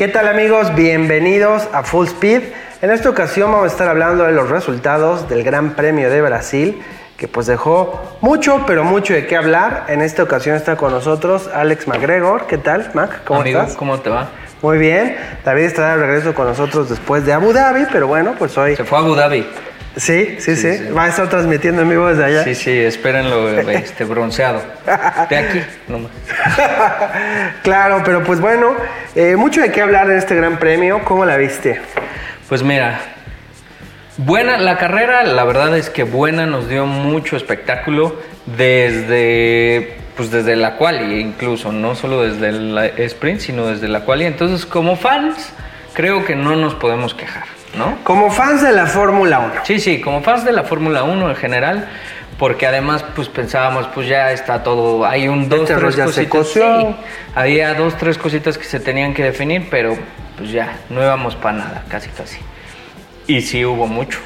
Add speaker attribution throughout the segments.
Speaker 1: ¿Qué tal amigos? Bienvenidos a Full Speed. En esta ocasión vamos a estar hablando de los resultados del Gran Premio de Brasil, que pues dejó mucho, pero mucho de qué hablar. En esta ocasión está con nosotros Alex McGregor. ¿Qué tal, Mac?
Speaker 2: ¿Cómo Amigo, estás? ¿Cómo te va?
Speaker 1: Muy bien. David estará de regreso con nosotros después de Abu Dhabi, pero bueno, pues hoy...
Speaker 2: Se fue a Abu Dhabi.
Speaker 1: Sí, sí, sí, Va a estar transmitiendo en vivo desde allá.
Speaker 2: Sí, sí, espérenlo este, bronceado. De aquí, nomás.
Speaker 1: claro, pero pues bueno, eh, mucho de qué hablar en este gran premio. ¿Cómo la viste?
Speaker 2: Pues mira, buena la carrera, la verdad es que buena, nos dio mucho espectáculo desde pues desde la quali incluso, no solo desde el sprint, sino desde la quali. Entonces, como fans, creo que no nos podemos quejar. ¿No?
Speaker 1: Como fans de la Fórmula 1.
Speaker 2: Sí, sí, como fans de la Fórmula 1 en general, porque además pues pensábamos, pues ya está todo, hay un dos, este tres cositas. había dos, tres cositas que se tenían que definir, pero pues ya, no íbamos para nada, casi casi. Y sí hubo mucho.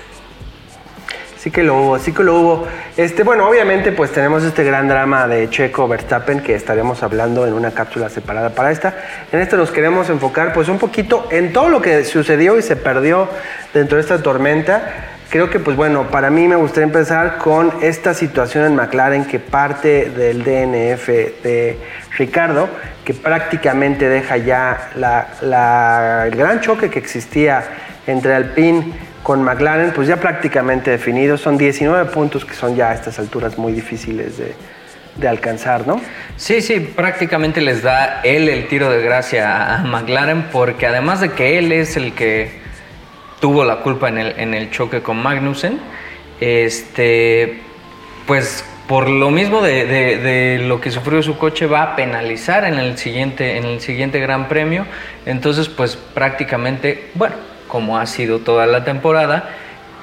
Speaker 1: Sí que lo hubo, sí que lo hubo. Este, bueno, obviamente pues tenemos este gran drama de Checo Verstappen que estaremos hablando en una cápsula separada para esta. En esta nos queremos enfocar pues un poquito en todo lo que sucedió y se perdió dentro de esta tormenta. Creo que pues bueno, para mí me gustaría empezar con esta situación en McLaren que parte del DNF de Ricardo, que prácticamente deja ya el gran choque que existía entre Alpine con McLaren, pues ya prácticamente definido. Son 19 puntos que son ya a estas alturas muy difíciles de, alcanzar, ¿no?
Speaker 2: Sí, sí, prácticamente les da él el tiro de gracia a McLaren porque además de que él es el que tuvo la culpa en el, en el choque con Magnussen, este, pues por lo mismo de, de, lo que sufrió su coche va a penalizar en el siguiente, en el siguiente Gran Premio. Entonces, pues prácticamente, bueno, como ha sido toda la temporada,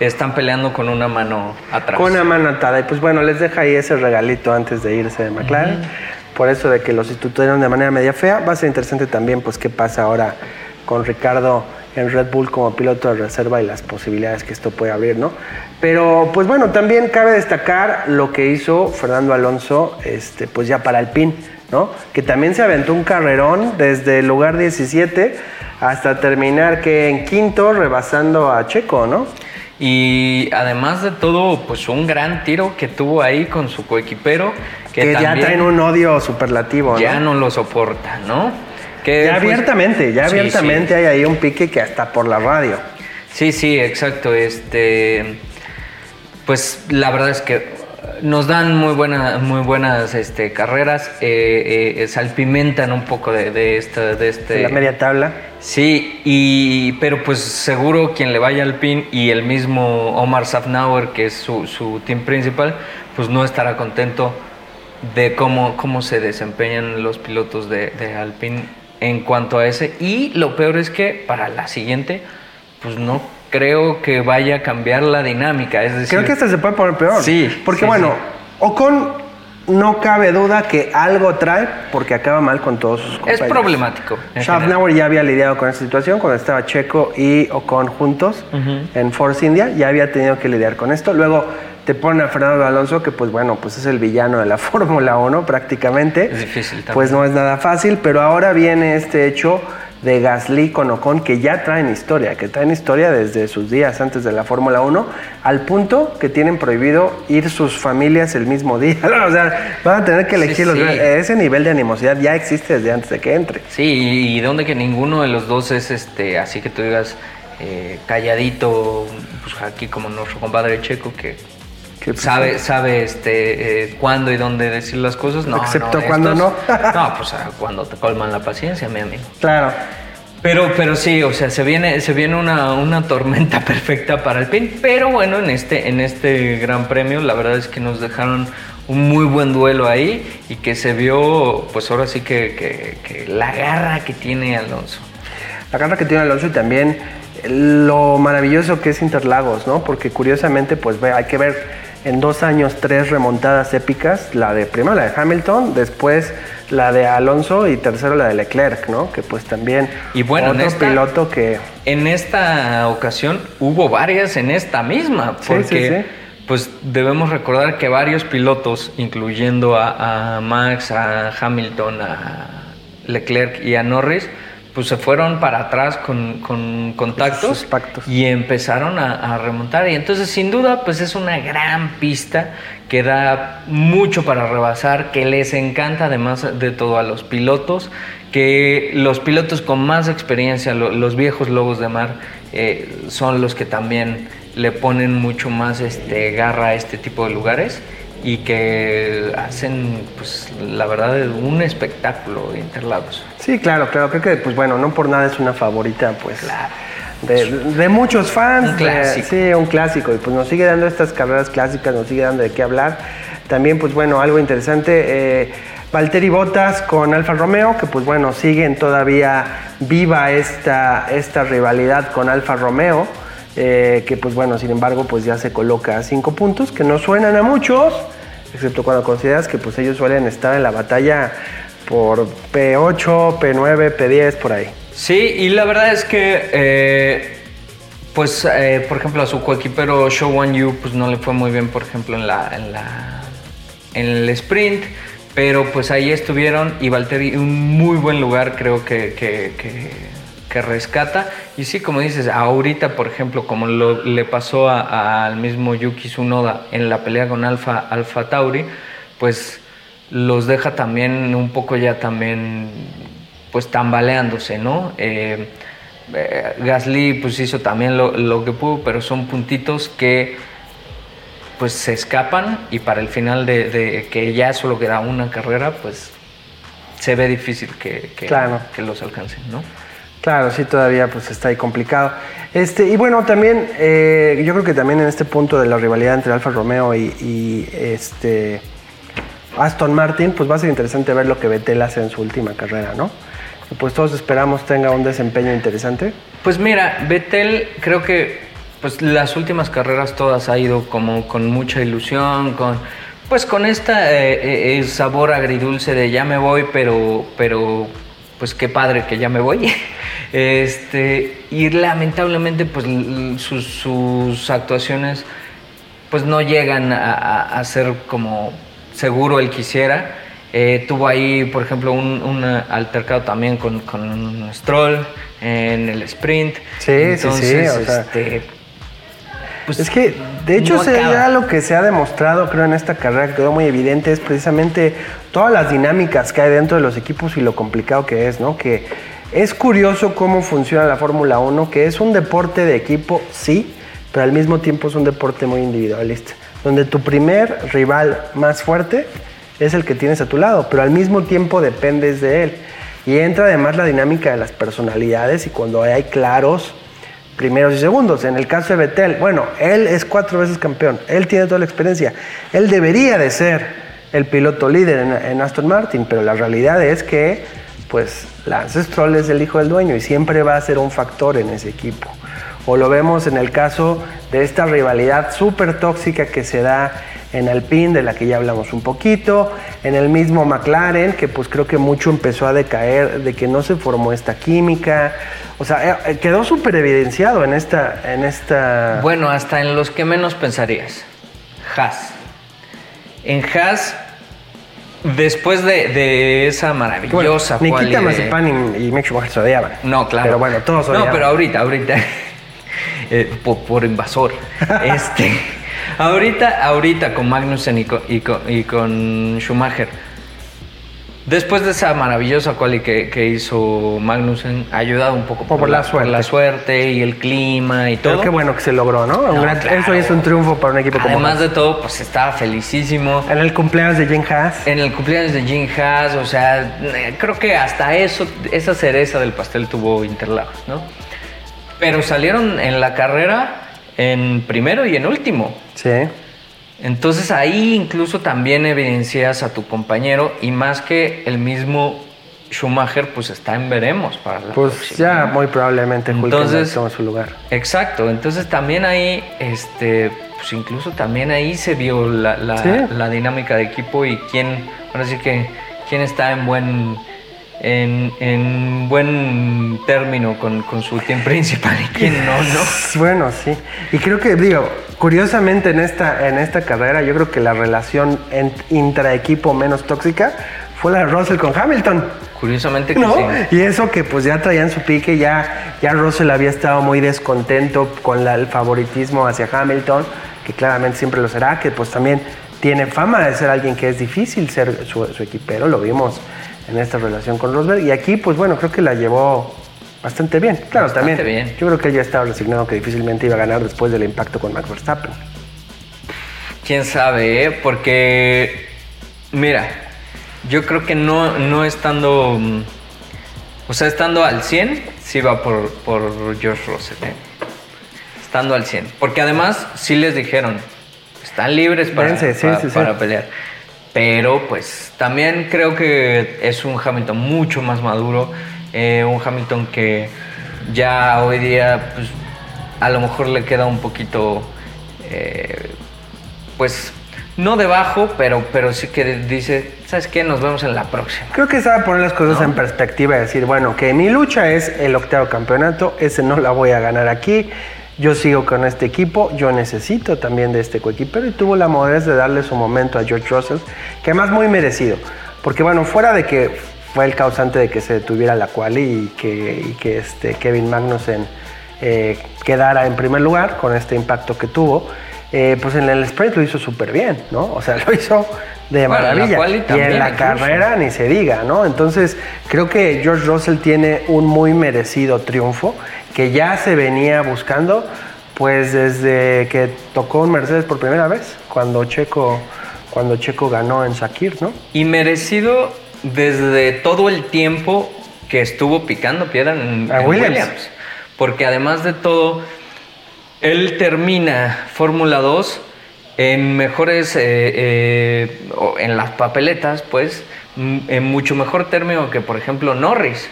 Speaker 2: están peleando con una mano atrás.
Speaker 1: Con una mano atada. Y pues bueno, les deja ahí ese regalito antes de irse de McLaren. Por eso de que los sustituyeron de manera media fea. Va a ser interesante también pues qué pasa ahora con Ricardo en Red Bull como piloto de reserva y las posibilidades que esto puede abrir, ¿no? Pero pues bueno, también cabe destacar lo que hizo Fernando Alonso, este, pues ya para el PIN, ¿no? Que también se aventó un carrerón desde el lugar 17 hasta terminar que en quinto rebasando a Checo, ¿no?
Speaker 2: Y además de todo, pues un gran tiro que tuvo ahí con su coequipero.
Speaker 1: Que, ya traen un odio superlativo,
Speaker 2: ¿no? Ya no lo soporta, ¿no?
Speaker 1: Que, ya pues, abiertamente, ya abiertamente hay ahí un pique que hasta por la radio.
Speaker 2: Sí, sí, exacto. Este, pues la verdad es que nos dan muy buenas, muy buenas este, carreras, eh, eh, salpimentan un poco de, esta, de este...
Speaker 1: la media tabla.
Speaker 2: Sí, y, pero pues seguro quien le vaya al PIN y el mismo Omar Safnauer, que es su, su team principal, pues no estará contento de cómo, cómo se desempeñan los pilotos de, de Alpine en cuanto a ese. Y lo peor es que para la siguiente, pues no creo que vaya a cambiar la dinámica. Es decir,
Speaker 1: creo que hasta se puede poner peor.
Speaker 2: Sí.
Speaker 1: Porque bueno, Ocon no cabe duda que algo trae porque acaba mal con todos sus compañeros.
Speaker 2: Es problemático.
Speaker 1: Schaffnauer ya había lidiado con esta situación cuando estaba Checo y Ocon juntos en Force India. Ya había tenido que lidiar con esto. Luego te pone a Fernando Alonso, que pues bueno, pues es el villano de la Fórmula 1 prácticamente.
Speaker 2: Es difícil también.
Speaker 1: Pues no es nada fácil, pero ahora viene este hecho de Gasly con Ocon que ya traen historia, que traen historia desde sus días antes de la Fórmula 1, al punto que tienen prohibido ir sus familias el mismo día. o sea, van a tener que elegir Ese nivel de animosidad ya existe desde antes de que entre.
Speaker 2: Sí, y donde que ninguno de los dos es este, así que tú digas eh, calladito, pues aquí como nuestro compadre Checo que sabe, sabe este, eh, cuándo y dónde decir las cosas. No,
Speaker 1: Excepto cuando no.
Speaker 2: no, pues ah, cuando te colman la paciencia, mi amigo.
Speaker 1: Claro.
Speaker 2: Pero, pero sí, o sea, se viene, se viene una, una, tormenta perfecta para el PIN. Pero bueno, en este, en este gran premio, la verdad es que nos dejaron un muy buen duelo ahí y que se vio, pues ahora sí que, que, que la garra que tiene Alonso.
Speaker 1: La garra que tiene Alonso y también lo maravilloso que es Interlagos, ¿no? Porque curiosamente, pues hay que ver en dos años tres remontadas épicas, la de primero la de Hamilton, después la de Alonso y tercero la de Leclerc, ¿no? Que pues también
Speaker 2: y bueno,
Speaker 1: otro piloto que
Speaker 2: en esta ocasión hubo varias en esta misma, porque pues debemos recordar que varios pilotos, incluyendo a, a Max, a Hamilton, a Leclerc y a Norris, pues se fueron para atrás con, con contactos y empezaron a, a remontar. Y entonces, sin duda, pues es una gran pista que da mucho para rebasar, que les encanta además de todo a los pilotos, que los pilotos con más experiencia, lo- los viejos lobos de mar, eh, son los que también le ponen mucho más este, garra a este tipo de lugares y que hacen, pues, la verdad, un espectáculo de Interlagos.
Speaker 1: Sí, claro, claro. Creo que, pues bueno, no por nada es una favorita, pues.
Speaker 2: Claro.
Speaker 1: De, de muchos fans.
Speaker 2: Un
Speaker 1: de-
Speaker 2: clásico.
Speaker 1: sí, un clásico. Y pues nos sigue dando estas carreras clásicas, nos sigue dando de qué hablar. También, pues bueno, algo interesante. Eh, Valtteri Bottas con Alfa Romeo, que pues bueno, siguen todavía viva esta, esta rivalidad con Alfa Romeo. Eh, que pues bueno, sin embargo, pues ya se coloca a cinco puntos, que no suenan a muchos, excepto cuando consideras que pues ellos suelen estar en la batalla por P8, P9, P10, por ahí.
Speaker 2: Sí, y la verdad es que, eh, pues, eh, por ejemplo, a su coequipero Show One You, pues no le fue muy bien, por ejemplo, en la, en el sprint, pero pues ahí estuvieron y Valtteri un muy buen lugar, creo que- que rescata. Y sí, como dices, ahorita, por ejemplo, como lo- le pasó a- a- al mismo Yuki Tsunoda en la pelea con Alfa, Alfa Tauri, pues los deja también un poco ya también pues tambaleándose, ¿no? Eh, eh, Gasly pues hizo también lo, lo que pudo, pero son puntitos que pues se escapan y para el final de, de que ya solo queda una carrera, pues se ve difícil que, que,
Speaker 1: Claro.
Speaker 2: que los alcancen, ¿no?
Speaker 1: Claro, sí, todavía pues está ahí complicado. Este, y bueno, también, eh, yo creo que también en este punto de la rivalidad entre Alfa Romeo y, este Aston Martin, pues va a ser interesante ver lo que Vettel hace en su última carrera, ¿no? Pues todos esperamos tenga un desempeño interesante.
Speaker 2: Pues mira, Vettel creo que pues las últimas carreras todas ha ido como con mucha ilusión, con pues con esta eh, eh, sabor agridulce de ya me voy, pero pero pues qué padre que ya me voy. Este, y lamentablemente pues sus, sus actuaciones pues no llegan a, a- a ser como seguro él quisiera. Eh, tuvo ahí, por ejemplo, un, un altercado también con, con Stroll en el sprint.
Speaker 1: Sí, sí, sí, o sea,
Speaker 2: este, pues,
Speaker 1: es que, de hecho,
Speaker 2: no
Speaker 1: ya lo que se ha demostrado, creo, en esta carrera que quedó muy evidente es precisamente todas las dinámicas que hay dentro de los equipos y lo complicado que es, ¿no? Que es curioso cómo funciona la Fórmula 1, que es un deporte de equipo, sí, pero al mismo tiempo es un deporte muy individualista, donde tu primer rival más fuerte es el que tienes a tu lado, pero al mismo tiempo dependes de él. Y entra además la dinámica de las personalidades y cuando hay claros primeros y segundos. En el caso de Vettel, bueno, él es cuatro veces campeón, él tiene toda la experiencia, él debería de ser el piloto líder en, en Aston Martin, pero la realidad es que, pues, Lance Stroll es el hijo del dueño y siempre va a ser un factor en ese equipo. O lo vemos en el caso de esta rivalidad súper tóxica que se da en Alpine, de la que ya hablamos un poquito, en el mismo McLaren, que pues creo que mucho empezó a decaer, de que no se formó esta química. O sea, eh, quedó súper evidenciado en esta, en esta...
Speaker 2: Bueno, hasta en los que menos pensarías. Haas. En Haas, después de, de esa maravillosa
Speaker 1: Bueno, Nikita
Speaker 2: de-
Speaker 1: Mazepin y, y Mick Schumacher se odiaban.
Speaker 2: No, claro.
Speaker 1: Pero bueno, todos
Speaker 2: No,
Speaker 1: odiaban.
Speaker 2: pero ahorita, ahorita. eh, por, por invasor. este. Ahorita, ahorita con Magnussen y con, y con, y con Schumacher. Después de esa maravillosa quali que, que hizo Magnussen, ha ayudado un poco
Speaker 1: Por la suerte.
Speaker 2: la suerte y el clima y
Speaker 1: Pero
Speaker 2: todo.
Speaker 1: qué bueno que se logró, ¿no? Gran-
Speaker 2: claro.
Speaker 1: Eso es un triunfo para un equipo como
Speaker 2: Además de todo, pues estaba felicísimo.
Speaker 1: En el cumpleaños de Jim Haas.
Speaker 2: En el cumpleaños de Jim Haas, o sea, eh, creo que hasta eso, esa cereza del pastel tuvo Interlagos, ¿no? Pero salieron en la carrera en primero y en último.
Speaker 1: Sí.
Speaker 2: Entonces ahí incluso también evidencias a tu compañero y más que el mismo Schumacher, pues está en veremos para la
Speaker 1: Pues
Speaker 2: próxima,
Speaker 1: ya muy probablemente
Speaker 2: Entonces-
Speaker 1: toma su lugar.
Speaker 2: Exacto, entonces también ahí, este, pues incluso también ahí se vio la, la-
Speaker 1: Sí.
Speaker 2: la dinámica de equipo y quién, ahora sí que, quién está en buen, en, en buen término con, con su team principal y quién no, ¿no?
Speaker 1: Bueno, sí. Y creo que, digo, curiosamente en esta, en esta carrera, yo creo que la relación intraequipo menos tóxica fue la de Russell con Hamilton.
Speaker 2: Curiosamente que
Speaker 1: ¿no?
Speaker 2: sí.
Speaker 1: Y eso que pues ya traían su pique, ya, ya Russell había estado muy descontento con la- el favoritismo hacia Hamilton, que claramente siempre lo será, que pues también tiene fama de ser alguien que es difícil ser su, su equipero, lo vimos en esta relación con Rosberg, y aquí pues bueno, creo que la llevó bastante bien. Claro,
Speaker 2: Bastante
Speaker 1: también
Speaker 2: bien.
Speaker 1: yo creo que él ya estaba resignado que difícilmente iba a ganar después del impacto con Max Verstappen.
Speaker 2: Quién sabe, ¿eh? Porque, mira, yo creo que no, no estando, mm, o sea, estando al 100, sí va por, por George Russell, ¿eh? Estando al 100. Porque además, sí les dijeron, están libres para,
Speaker 1: Dense, sí,
Speaker 2: para,
Speaker 1: sí, sí.
Speaker 2: para pelear. Pero, pues, también creo que es un Hamilton mucho más maduro, eh, un Hamilton que ya hoy día, pues, a lo mejor le queda un poquito... eh, pues no debajo, pero, pero sí que dice, ¿sabes qué? Nos vemos en la próxima.
Speaker 1: Creo que sabe poner las cosas en perspectiva y decir, bueno, que mi lucha es el octavo campeonato, ese no la voy a ganar aquí, yo sigo con este equipo, yo necesito también de este coequipero y tuvo la modernidad de darle su momento a George Russell, que además muy merecido, porque bueno, fuera de que fue el causante de que se detuviera la quali y que, que este Kevin Magnussen eh, quedara en primer lugar con este impacto que tuvo, eh, pues en el sprint lo hizo súper bien, ¿no? O sea, lo hizo de
Speaker 2: Bueno,
Speaker 1: maravilla. y en la
Speaker 2: incluso.
Speaker 1: carrera ni se diga, ¿no? Entonces, creo que George Russell tiene un muy merecido triunfo que ya se venía buscando, pues desde que tocó un Mercedes por primera vez, cuando Checo, cuando Checo ganó en Sakir, ¿no?
Speaker 2: Y merecido desde todo el tiempo que estuvo picando piedra en, en
Speaker 1: Williams.
Speaker 2: Porque además de todo, él termina Fórmula 2 en mejores, eh, eh, en las papeletas, pues, en mucho mejor término que, por ejemplo, Norris.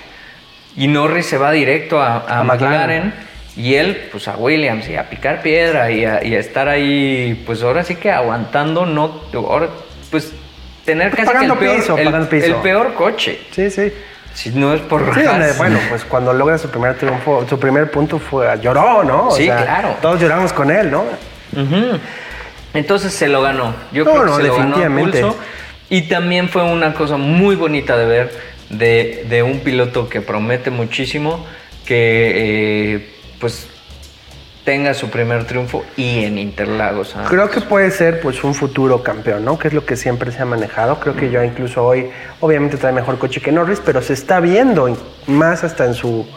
Speaker 2: Y Norris se va directo a, a
Speaker 1: A McLaren.
Speaker 2: McLaren y él, pues, a Williams y a picar piedra y a, y a estar ahí, pues, ahora sí que aguantando, no, ahora, pues, tener
Speaker 1: Pues
Speaker 2: casi que el peor,
Speaker 1: piso,
Speaker 2: el-
Speaker 1: pagando piso.
Speaker 2: el peor coche.
Speaker 1: Sí, sí.
Speaker 2: Si no es por
Speaker 1: Sí, donde, bueno, pues cuando logra su primer triunfo, su primer punto fue, lloró, ¿no? O
Speaker 2: Sí, claro.
Speaker 1: Todos lloramos con él, ¿no?
Speaker 2: Ujú. Entonces se lo ganó. Yo
Speaker 1: No,
Speaker 2: creo que
Speaker 1: no,
Speaker 2: se lo ganó pulso. Y también fue una cosa muy bonita de ver de, de un piloto que promete muchísimo que eh, pues tenga su primer triunfo y en Interlagos. ¿ah?
Speaker 1: Creo que puede ser pues un futuro campeón, ¿no? Que es lo que siempre se ha manejado. Creo que yo incluso hoy, obviamente trae mejor coche que Norris, pero se está viendo in- más hasta en su,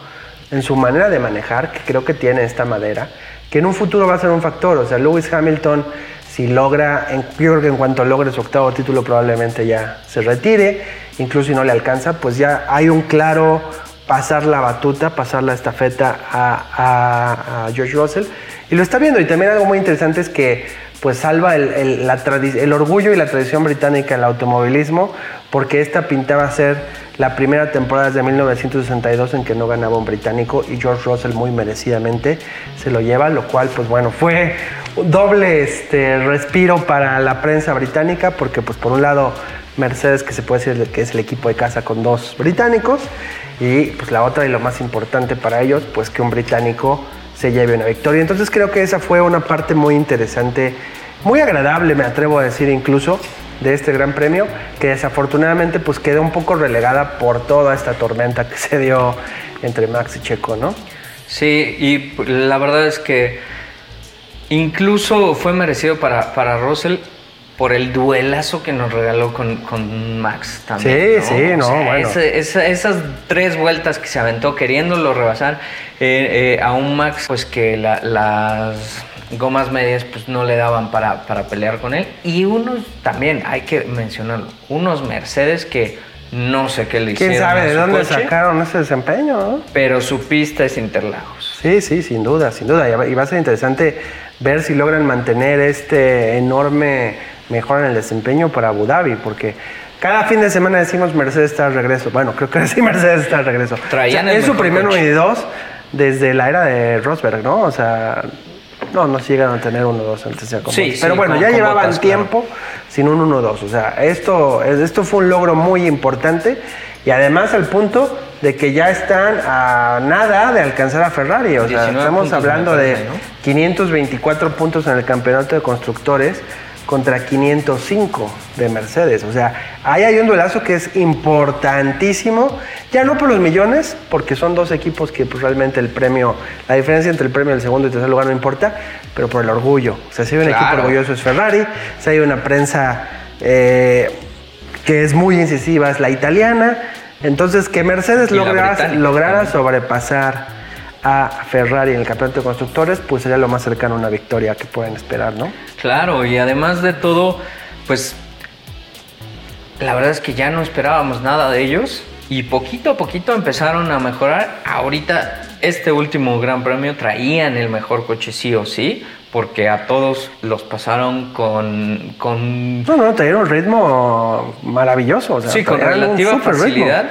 Speaker 1: en su manera de manejar, que creo que tiene esta madera, que en un futuro va a ser un factor. O sea, Lewis Hamilton, si logra, yo creo que en cuanto logre su octavo título probablemente ya se retire, incluso si no le alcanza, pues ya hay un claro pasar la batuta, pasar la estafeta a, George Russell. Y lo está viendo. Y también algo muy interesante es que pues salva el, orgullo y la tradición británica en el automovilismo, porque esta pintaba ser la primera temporada desde 1962 en que no ganaba un británico y George Russell muy merecidamente se lo lleva, lo cual pues bueno, fue un doble este, respiro para la prensa británica, porque pues por un lado Mercedes, que se puede decir que es el equipo de casa con dos británicos, y pues la otra y lo más importante para ellos, pues que un británico se lleve una victoria. Entonces creo que esa fue una parte muy interesante, muy agradable, me atrevo a decir incluso, de este gran premio, que desafortunadamente pues quedó un poco relegada por toda esta tormenta que se dio entre Max y Checo, ¿no?
Speaker 2: Sí, y la verdad es que incluso fue merecido para, para Russell por el duelazo que nos regaló con, con Max también.
Speaker 1: Sí, sí, no, bueno.
Speaker 2: esa- esas tres vueltas que se aventó queriéndolo rebasar eh, eh, a un Max, pues que la- las gomas medias pues no le daban para, para pelear con él. Y unos también, hay que mencionarlo, unos Mercedes que no sé qué le hicieron.
Speaker 1: ¿Quién sabe de dónde
Speaker 2: coche,
Speaker 1: sacaron ese desempeño? ¿no?
Speaker 2: Pero su pista es Interlagos.
Speaker 1: Sí, sí, sin duda, sin duda. Y va a ser interesante ver si logran mantener este enorme mejora en el desempeño para Abu Dhabi, porque cada fin de semana decimos Mercedes está de regreso. Bueno, creo que sí, Mercedes está de regreso.
Speaker 2: Traían
Speaker 1: O sea, es su primer
Speaker 2: coche.
Speaker 1: 1 y 2 desde la era de Rosberg, ¿no? O sea, no, no se llegaron a tener 1-2 antes de
Speaker 2: Sí,
Speaker 1: Pero
Speaker 2: sí,
Speaker 1: bueno,
Speaker 2: con-
Speaker 1: ya
Speaker 2: con
Speaker 1: llevaban
Speaker 2: claro.
Speaker 1: tiempo sin un 1-2. O sea, esto, esto fue un logro muy importante y además al punto de que ya están a nada de alcanzar a Ferrari. O sea,
Speaker 2: 19
Speaker 1: estamos hablando de
Speaker 2: parece, ¿no?
Speaker 1: 524 puntos en el campeonato de constructores contra 505 de Mercedes. O sea, ahí hay un duelazo que es importantísimo, ya no por los millones, porque son dos equipos que pues, realmente el premio, la diferencia entre el premio del segundo y tercer lugar no importa, pero por el orgullo. O sea, si hay un equipo orgulloso es Ferrari, si hay una prensa eh, que es muy incisiva es la italiana, entonces que Mercedes lograra, lograra sobrepasar a Ferrari en el campeonato de constructores, pues sería lo más cercano a una victoria que pueden esperar, ¿no?
Speaker 2: Claro, y además de todo, pues la verdad es que ya no esperábamos nada de ellos y poquito a poquito empezaron a mejorar. Ahorita, este último Gran Premio traían el mejor coche sí o sí, porque a todos los pasaron con... con...
Speaker 1: No, no, trajeron un ritmo maravilloso.
Speaker 2: sí, con relativa facilidad.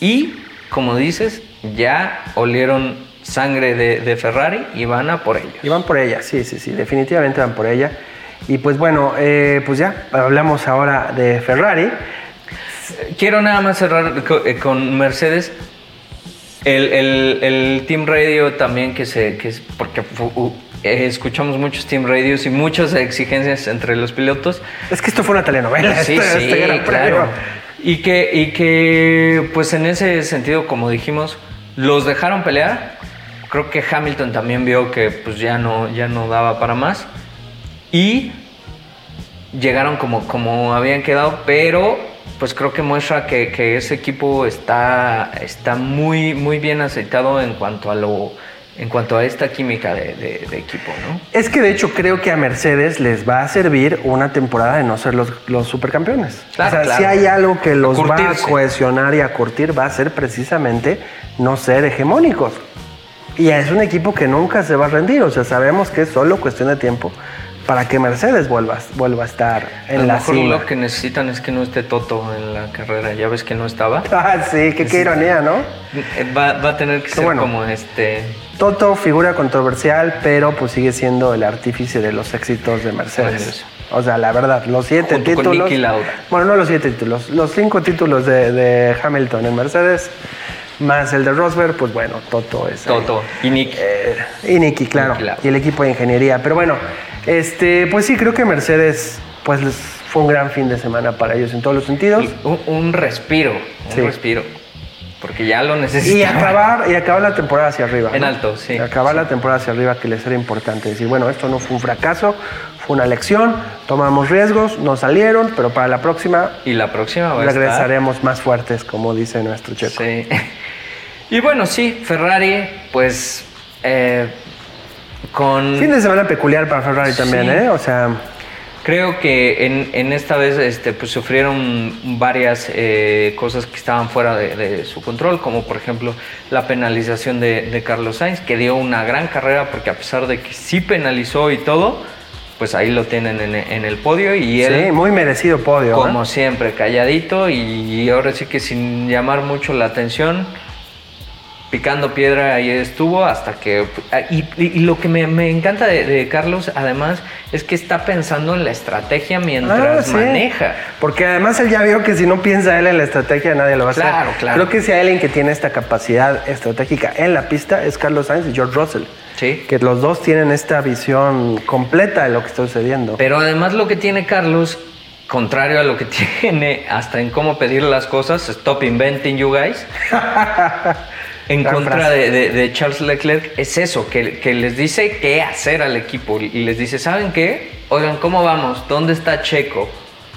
Speaker 2: Y, como dices, ya olieron sangre de, Ferrari y van a por ella.
Speaker 1: Y van por ella, sí, sí, sí, definitivamente van por ella. Y pues bueno, eh, pues ya, hablamos ahora de Ferrari.
Speaker 2: Quiero nada más cerrar con, eh, Mercedes. El, Team Radio también que se... Que porque eh, escuchamos muchos Team Radios y muchas exigencias entre los pilotos.
Speaker 1: Es que esto fue una telenovela.
Speaker 2: Sí, sí, claro. Y que, y que, pues en ese sentido, como dijimos, los dejaron pelear creo que Hamilton también vio que pues ya no, ya no daba para más. Y llegaron como, como habían quedado, pero pues creo que muestra que, ese equipo está, está muy, muy bien aceitado en cuanto a lo en cuanto a esta química de, equipo, ¿no?
Speaker 1: Es que de hecho creo que a Mercedes les va a servir una temporada de no ser los, los supercampeones. o sea, si hay algo que los va a cohesionar y a curtir, va a ser precisamente no ser hegemónicos. Y es un equipo que nunca se va a rendir, o sea, sabemos que es solo cuestión de tiempo para que Mercedes vuelva, vuelva a estar en a lo mejor
Speaker 2: Lo que necesitan es que no esté Toto en la carrera. Ya ves que no estaba.
Speaker 1: Ah, sí, qué, qué ironía, ¿no?
Speaker 2: Va, va a tener que ser como este.
Speaker 1: Toto, figura controversial, pero pues sigue siendo el artífice de los éxitos de Mercedes. O sea, la verdad, los siete títulos. Bueno, no los siete títulos, los cinco títulos de, de Hamilton en Mercedes más el de Rosberg, pues bueno, Toto es.
Speaker 2: Toto, y Nicky.
Speaker 1: Eh, y Nicky, claro, Y el equipo de ingeniería. Pero bueno, este, pues sí, creo que Mercedes, pues fue un gran fin de semana para ellos en todos los sentidos.
Speaker 2: Un, respiro, un respiro. Porque ya lo necesitan.
Speaker 1: Y acabar, y acabar la temporada hacia arriba.
Speaker 2: En alto, sí.
Speaker 1: Acabar la temporada hacia arriba, que les era importante. Decir, bueno, esto no fue un fracaso, fue una lección, tomamos riesgos, no salieron, pero para la próxima.
Speaker 2: Y la próxima va
Speaker 1: regresaremos más fuertes, como dice nuestro checo.
Speaker 2: Sí. Y bueno, sí, Ferrari, pues. Eh, con.
Speaker 1: Fin de semana peculiar para Ferrari también, ¿eh? O sea.
Speaker 2: Creo que en, esta vez este, pues, sufrieron varias eh, cosas que estaban fuera de, su control, como por ejemplo la penalización de, Carlos Sainz, que dio una gran carrera porque a pesar de que sí penalizó y todo, pues ahí lo tienen en, el podio y él...
Speaker 1: Sí, muy merecido podio.
Speaker 2: Como siempre, calladito y ahora sí que sin llamar mucho la atención picando piedra ahí estuvo hasta que... Y, lo que me, encanta de, Carlos, además, es que está pensando en la estrategia mientras ah, maneja.
Speaker 1: Porque además él ya vio que si no piensa él en la estrategia, nadie lo va a hacer.
Speaker 2: Claro, claro.
Speaker 1: Creo que si hay alguien que tiene esta capacidad estratégica en la pista es Carlos Sainz y George Russell.
Speaker 2: Sí.
Speaker 1: Que los dos tienen esta visión completa de lo que está sucediendo.
Speaker 2: Pero además lo que tiene Carlos contrario a lo que tiene hasta en cómo pedir las cosas, stop inventing you guys. en contra de, Charles Leclerc es eso, que, les dice qué hacer al equipo y les dice, ¿saben qué? Oigan, ¿cómo vamos? ¿Dónde está Checo?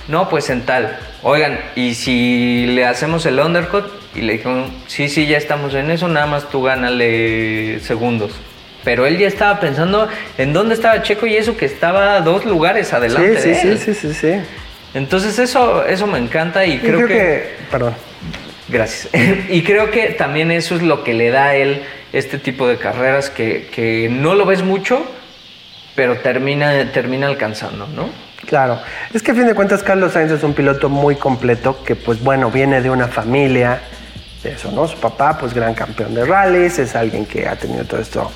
Speaker 2: No, pues en tal. Oigan, ¿y si le hacemos el undercut? Y le dijeron, sí, sí, ya estamos en eso, nada más tú gánale segundos. Pero él ya estaba pensando en dónde estaba Checo y eso que estaba dos lugares adelante
Speaker 1: sí,
Speaker 2: de
Speaker 1: sí,
Speaker 2: él.
Speaker 1: Sí, sí, sí, sí.
Speaker 2: Entonces eso, eso me encanta y, creo, que...
Speaker 1: Perdón
Speaker 2: Gracias. y creo que también eso es lo que le da a él este tipo de carreras que, no lo ves mucho, pero termina, termina alcanzando, ¿no?
Speaker 1: Claro, es que a fin de cuentas Carlos Sainz es un piloto muy completo que pues bueno, viene de una familia, de eso, ¿no? Su papá pues gran campeón de rallies, es alguien que ha tenido todo esto,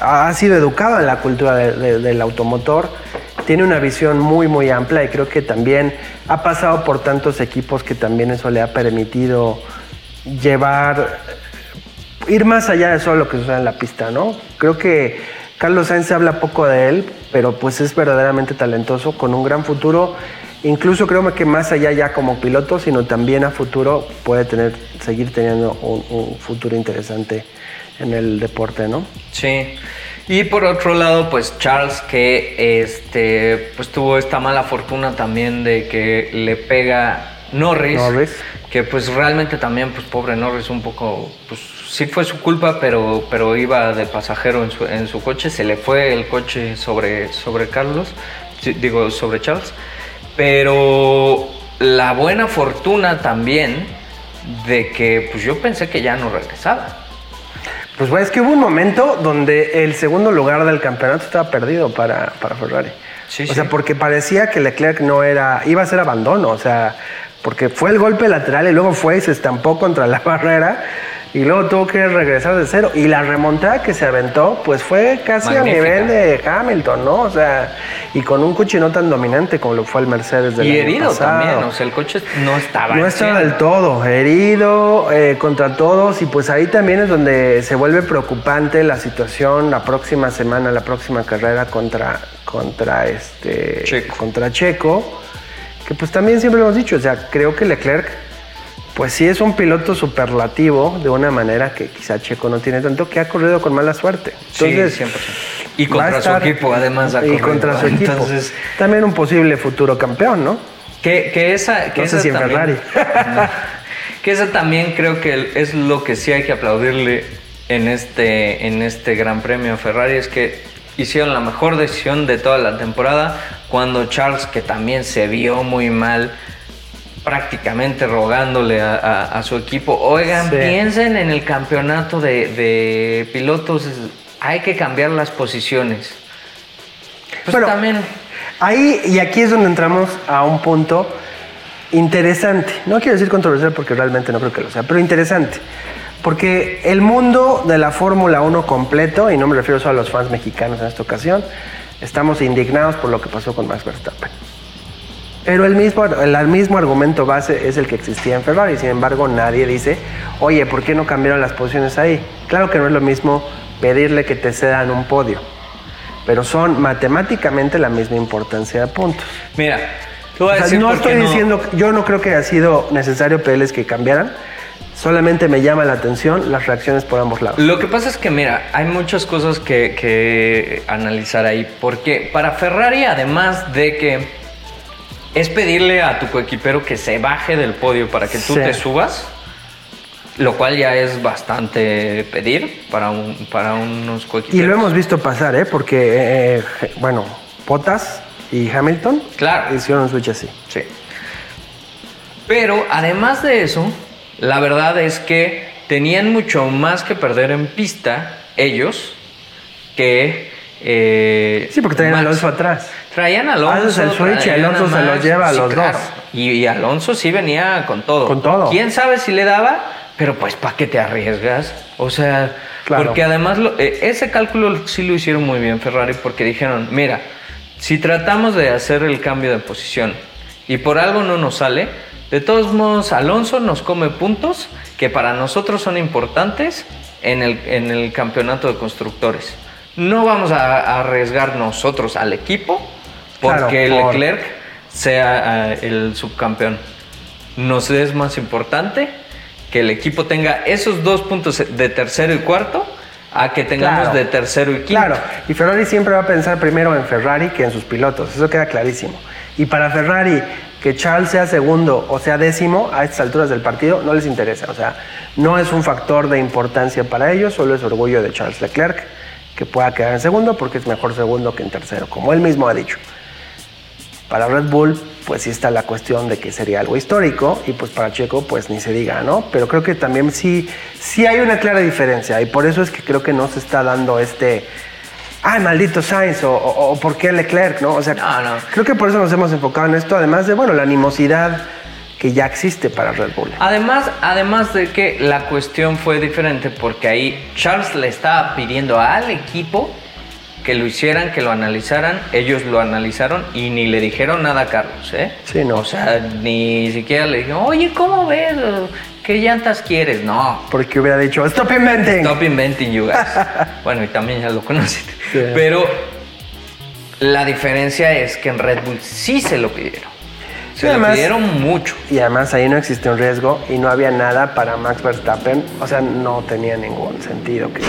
Speaker 1: ha sido educado en la cultura del automotor, tiene una visión muy muy amplia y creo que también ha pasado por tantos equipos que también eso le ha permitido llevar, ir más allá de solo lo que sucede en la pista, ¿no? Creo que Carlos Sainz se habla poco de él, pero pues es verdaderamente talentoso, con un gran futuro. Incluso creo que más allá ya como piloto, sino también a futuro puede tener, seguir teniendo un, un futuro interesante en el deporte, ¿no?
Speaker 2: Sí. Y por otro lado, pues Charles que este pues tuvo esta mala fortuna también de que le pega Norris,
Speaker 1: Norris.
Speaker 2: que pues realmente también pues pobre Norris un poco pues sí fue su culpa, pero pero iba de pasajero en su, en su coche, se le fue el coche sobre sobre Carlos, digo sobre Charles, pero la buena fortuna también de que pues yo pensé que ya no regresaba.
Speaker 1: Pues bueno, es que hubo un momento donde el segundo lugar del campeonato estaba perdido para, para Ferrari.
Speaker 2: Sí,
Speaker 1: o
Speaker 2: sí.
Speaker 1: sea, porque parecía que Leclerc no era, iba a ser abandono, o sea, porque fue el golpe lateral y luego fue y se estampó contra la barrera y luego tuvo que regresar de cero. Y la remontada que se aventó, pues fue casi a nivel de Hamilton, ¿no? O sea, y con un coche no tan dominante como lo fue el Mercedes del
Speaker 2: Y
Speaker 1: año
Speaker 2: herido
Speaker 1: pasado.
Speaker 2: también, o sea, el coche no estaba
Speaker 1: No estaba
Speaker 2: 100.
Speaker 1: del todo, herido eh, contra todos y pues ahí también es donde se vuelve preocupante la situación la próxima semana, la próxima carrera contra, contra, este,
Speaker 2: Checo.
Speaker 1: contra Checo, que pues también siempre lo hemos dicho, o sea, creo que Leclerc pues sí es un piloto superlativo de una manera que quizá Checo no tiene tanto, que ha corrido con mala suerte. Entonces,
Speaker 2: sí, 100%. Y contra su equipo, además. ha
Speaker 1: Y
Speaker 2: corrido.
Speaker 1: contra su equipo.
Speaker 2: Entonces,
Speaker 1: También un posible futuro campeón, ¿no?
Speaker 2: que, que esa. Que
Speaker 1: No sé si en
Speaker 2: también, que esa también creo que es lo que sí hay que aplaudirle en este, en este Gran Premio Ferrari, es que hicieron la mejor decisión de toda la temporada cuando Charles, que también se vio muy mal, prácticamente rogándole a, a- a su equipo, oigan,
Speaker 1: Sí.
Speaker 2: piensen en el campeonato de, de pilotos, hay que cambiar las posiciones. Pues
Speaker 1: Bueno,
Speaker 2: también...
Speaker 1: Ahí y aquí es donde entramos a un punto interesante. No quiero decir controversial porque realmente no creo que lo sea, pero interesante. Porque el mundo de la Fórmula 1 completo, y no me refiero solo a los fans mexicanos en esta ocasión, estamos indignados por lo que pasó con Max Verstappen. Pero el mismo, el mismo argumento base es el que existía en Ferrari. Sin embargo, nadie dice, oye, ¿por qué no cambiaron las posiciones ahí? Claro que no es lo mismo pedirle que te cedan un podio, pero son matemáticamente la misma importancia de puntos.
Speaker 2: Mira, te voy a
Speaker 1: O sea,
Speaker 2: decir
Speaker 1: no estoy diciendo, yo no creo que haya sido necesario pedirles que cambiaran, solamente me llama la atención las reacciones por ambos lados.
Speaker 2: Lo que pasa es que, mira, hay muchas cosas que, que analizar ahí. Porque para Ferrari, además de que es pedirle a tu coequipero que se baje del podio para que tú
Speaker 1: Sí.
Speaker 2: te subas, lo cual ya es bastante pedir para, un, para unos
Speaker 1: Y
Speaker 2: coequiperos.
Speaker 1: lo hemos visto pasar, ¿eh? Porque, eh, bueno, Bottas y Hamilton
Speaker 2: Claro.
Speaker 1: hicieron un switch así.
Speaker 2: Sí. Pero además de eso, la verdad es que tenían mucho más que perder en pista ellos que. Eh,
Speaker 1: Sí, porque traían a. Alonso atrás.
Speaker 2: Traían a Alonso.
Speaker 1: Haces el switch y Alonso se los lleva a
Speaker 2: Sí,
Speaker 1: los
Speaker 2: claro.
Speaker 1: dos.
Speaker 2: Y, y Alonso sí venía con todo.
Speaker 1: Con todo.
Speaker 2: ¿Quién sabe si le daba? Pero pues, ¿para qué te arriesgas? O sea,
Speaker 1: Claro.
Speaker 2: porque además lo- eh, ese cálculo sí lo hicieron muy bien Ferrari porque dijeron, mira, si tratamos de hacer el cambio de posición y por algo no nos sale, de todos modos Alonso nos come puntos que para nosotros son importantes en el, en el campeonato de constructores. No vamos a, arriesgar nosotros al equipo porque
Speaker 1: Claro, por-
Speaker 2: Leclerc sea eh, el subcampeón. Nos es más importante que el equipo tenga esos dos puntos de tercero y cuarto a que tengamos
Speaker 1: Claro.
Speaker 2: de tercero y quinto.
Speaker 1: Claro, y Ferrari siempre va a pensar primero en Ferrari que en sus pilotos, eso queda clarísimo. Y para Ferrari, que Charles sea segundo o sea décimo a estas alturas del partido, no les interesa. O sea, no es un factor de importancia para ellos, solo es orgullo de Charles Leclerc que pueda quedar en segundo porque es mejor segundo que en tercero, como él mismo ha dicho. Para Red Bull, pues sí está la cuestión de que sería algo histórico y pues para Checo, pues ni se diga, ¿no? Pero creo que también sí, sí hay una clara diferencia y por eso es que creo que no se está dando este, ay, maldito Sainz o, o, o por qué Leclerc, ¿no? O sea,
Speaker 2: No, no.
Speaker 1: creo que por eso nos hemos enfocado en esto, además de, bueno, la animosidad que ya existe para Red Bull.
Speaker 2: Además, además de que la cuestión fue diferente porque ahí Charles le estaba pidiendo al equipo que lo hicieran, que lo analizaran, ellos lo analizaron y ni le dijeron nada a Carlos, ¿eh?
Speaker 1: Sí, no.
Speaker 2: O sea, ni siquiera le dijeron, oye, ¿cómo ves? ¿qué llantas quieres? No.
Speaker 1: Porque hubiera dicho, stop inventing.
Speaker 2: Stop inventing, you guys. bueno, y también ya lo conociste.
Speaker 1: Sí.
Speaker 2: Pero la diferencia es que en Red Bull sí se lo pidieron. Se
Speaker 1: Sí, además-
Speaker 2: pidieron mucho.
Speaker 1: Y además ahí no existía un riesgo y no había nada para Max Verstappen. O sea, no tenía ningún sentido que,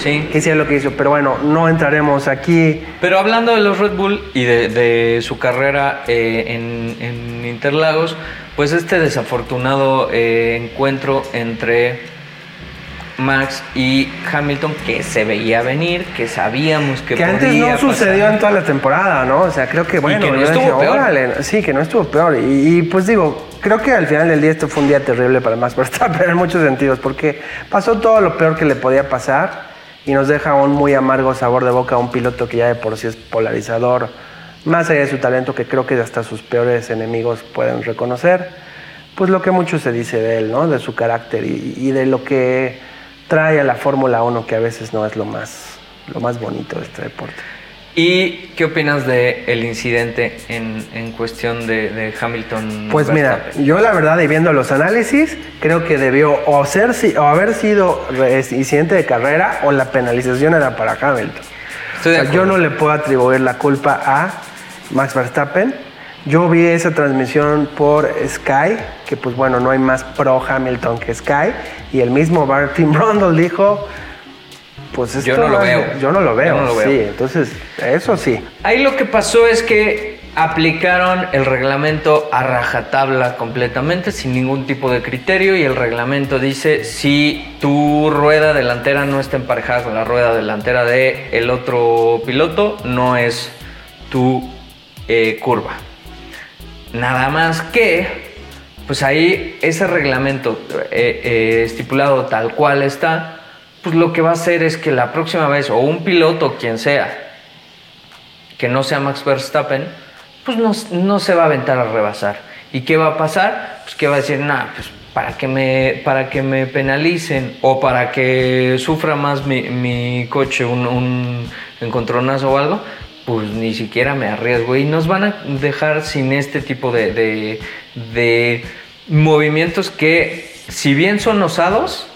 Speaker 2: Sí.
Speaker 1: que hiciera lo que hizo. Pero bueno, no entraremos aquí.
Speaker 2: Pero hablando de los Red Bull y de, de su carrera eh, en, en Interlagos, pues este desafortunado eh, encuentro entre Max y Hamilton que se veía venir, que sabíamos que,
Speaker 1: Que, antes no sucedió en toda la temporada, ¿no? O sea, creo que bueno.
Speaker 2: que no estuvo
Speaker 1: dije,
Speaker 2: peor.
Speaker 1: "Órale". Sí, que no estuvo peor. Y, y, pues digo, creo que al final del día esto fue un día terrible para Max Verstappen en muchos sentidos, porque pasó todo lo peor que le podía pasar y nos deja un muy amargo sabor de boca a un piloto que ya de por sí es polarizador, más allá de su talento, que creo que hasta sus peores enemigos pueden reconocer. Pues lo que mucho se dice de él, ¿no? De su carácter y, y de lo que trae a la Fórmula 1, que a veces no es lo más, lo más bonito de este deporte.
Speaker 2: ¿Y qué opinas del el incidente en, en cuestión de, de Hamilton?
Speaker 1: Pues mira, yo la verdad y viendo los análisis, creo que debió o, ser, o haber sido incidente de carrera o la penalización era para Hamilton.
Speaker 2: Estoy de
Speaker 1: O sea, yo no le puedo atribuir la culpa a Max Verstappen. Yo vi esa transmisión por Sky, que pues bueno, no hay más pro Hamilton que Sky, y el mismo Martin Brundle dijo, pues esto
Speaker 2: Yo no lo
Speaker 1: es-
Speaker 2: veo.
Speaker 1: Yo no lo veo,
Speaker 2: Yo no lo veo.
Speaker 1: sí, entonces eso sí.
Speaker 2: Ahí lo que pasó es que aplicaron el reglamento a rajatabla completamente, sin ningún tipo de criterio, y el reglamento dice si tu rueda delantera no está emparejada con la rueda delantera de el otro piloto, no es tu eh, curva. Nada más que, pues ahí ese reglamento eh, eh, estipulado tal cual está, pues lo que va a hacer es que la próxima vez, o un piloto, quien sea, que no sea Max Verstappen, pues no, no se va a aventar a rebasar. ¿Y qué va a pasar? Pues que va a decir, nah, pues para que me, para que me penalicen o para que sufra más mi, mi coche un, un encontronazo o algo, pues ni siquiera me arriesgo. Y nos van a dejar sin este tipo de, de, de movimientos que, si bien son osados,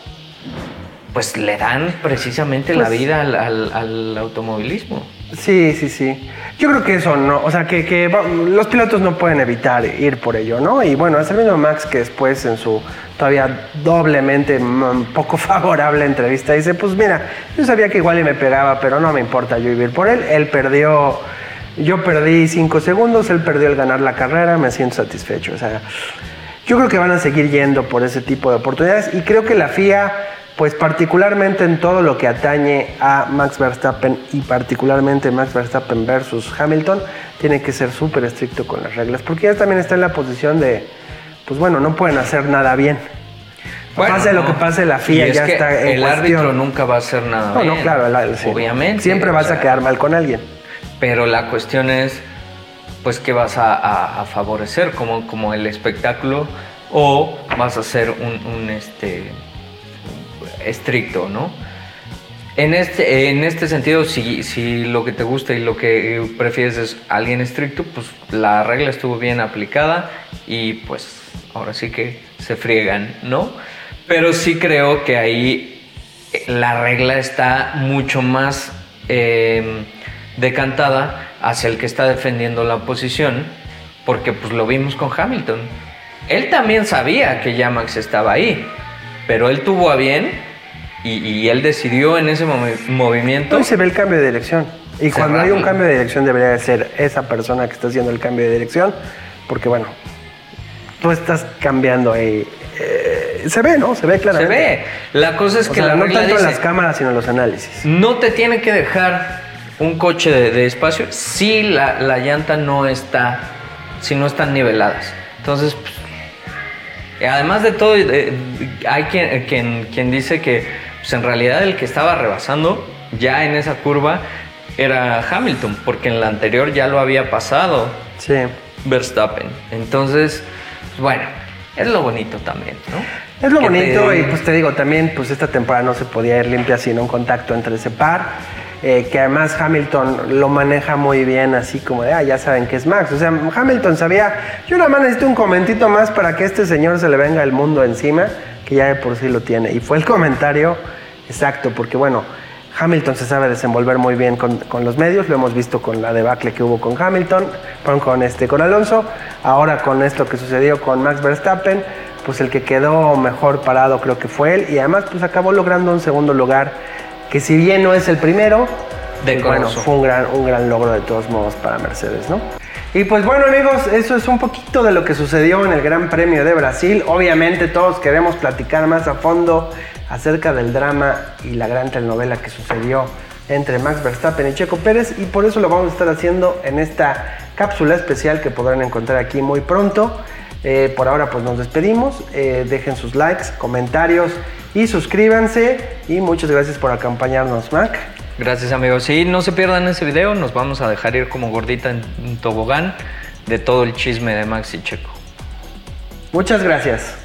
Speaker 2: pues le dan precisamente la
Speaker 1: Pues-
Speaker 2: vida al, al- al automovilismo.
Speaker 1: Sí, sí, sí. Yo creo que eso no, o sea, que, los pilotos no pueden evitar ir por ello, ¿no? Y bueno, es el mismo Max que después en su todavía doblemente mm, poco favorable entrevista dice, pues mira, yo sabía que igual y me pegaba, pero no me importa yo vivir por él. Él perdió, yo perdí cinco segundos, él perdió el ganar la carrera, me siento satisfecho. O sea, yo creo que van a seguir yendo por ese tipo de oportunidades y creo que la FIA, pues particularmente en todo lo que atañe a Max Verstappen y particularmente Max Verstappen versus Hamilton, tiene que ser súper estricto con las reglas porque ya también está en la posición de, pues bueno, no pueden hacer nada bien.
Speaker 2: Bueno,
Speaker 1: pase lo que pase, la FIA
Speaker 2: es
Speaker 1: ya
Speaker 2: que
Speaker 1: está en
Speaker 2: el
Speaker 1: cuestión.
Speaker 2: árbitro nunca va a hacer nada
Speaker 1: No,
Speaker 2: bien.
Speaker 1: no, claro, el- sí.
Speaker 2: obviamente.
Speaker 1: Siempre
Speaker 2: o
Speaker 1: vas a quedar mal con alguien.
Speaker 2: Pero la cuestión es, pues, ¿qué vas a, a- a favorecer como, como el espectáculo o vas a ser un, un, este estricto, ¿no? En este, en este sentido, si, si lo que te gusta y lo que prefieres es alguien estricto, pues la regla estuvo bien aplicada y pues ahora sí que se friegan, ¿no? Pero sí creo que ahí la regla está mucho más eh, decantada hacia el que está defendiendo la posición, porque pues lo vimos con Hamilton. Él también sabía que ya Max estaba ahí, pero él tuvo a bien y, y él decidió en ese movi- movimiento.
Speaker 1: Hoy se ve el cambio de dirección. Y cuando hay un cambio de dirección debería de ser esa persona que está haciendo el cambio de dirección, porque bueno, tú estás cambiando ahí. Eh, se ve, ¿no? Se ve
Speaker 2: Se
Speaker 1: claramente.
Speaker 2: ve. La cosa es
Speaker 1: O
Speaker 2: que
Speaker 1: sea,
Speaker 2: la
Speaker 1: no
Speaker 2: regla
Speaker 1: tanto en
Speaker 2: dice,
Speaker 1: las cámaras, sino en los análisis.
Speaker 2: no te tiene que dejar un coche de, de espacio si la, la llanta no está, si no están niveladas. Entonces, pues, además de todo, eh, hay quien, quien, quien dice que pues, en realidad el que estaba rebasando ya en esa curva era Hamilton, porque en la anterior ya lo había pasado
Speaker 1: Sí.
Speaker 2: Verstappen. Entonces, bueno, es lo bonito también, ¿no?
Speaker 1: Es lo
Speaker 2: Que
Speaker 1: bonito
Speaker 2: te-
Speaker 1: y pues te digo, también pues esta temporada no se podía ir limpia sin un contacto entre ese par. eh, que además Hamilton lo maneja muy bien, así como de, ah, ya saben que es Max. O sea, Hamilton sabía, yo nada más necesito un comentito más para que este señor se le venga el mundo encima, que ya de por sí lo tiene. Y fue el comentario exacto, porque bueno, Hamilton se sabe desenvolver muy bien con, con, los medios, lo hemos visto con la debacle que hubo con Hamilton, con, este, con Alonso, ahora con esto que sucedió con Max Verstappen, pues el que quedó mejor parado creo que fue él y además pues acabó logrando un segundo lugar que si bien no es el primero, pues, bueno, fue un gran, un gran logro de todos modos para Mercedes, ¿no? Y pues bueno amigos, eso es un poquito de lo que sucedió en el Gran Premio de Brasil. Obviamente todos queremos platicar más a fondo acerca del drama y la gran telenovela que sucedió entre Max Verstappen y Checo Pérez y por eso lo vamos a estar haciendo en esta cápsula especial que podrán encontrar aquí muy pronto. Eh, por ahora pues nos despedimos, eh, dejen sus likes, comentarios y suscríbanse y muchas gracias por acompañarnos Mac.
Speaker 2: Gracias amigos, y no se pierdan ese video, nos vamos a dejar ir como gordita en tobogán de todo el chisme de Max y Checo.
Speaker 1: Muchas gracias.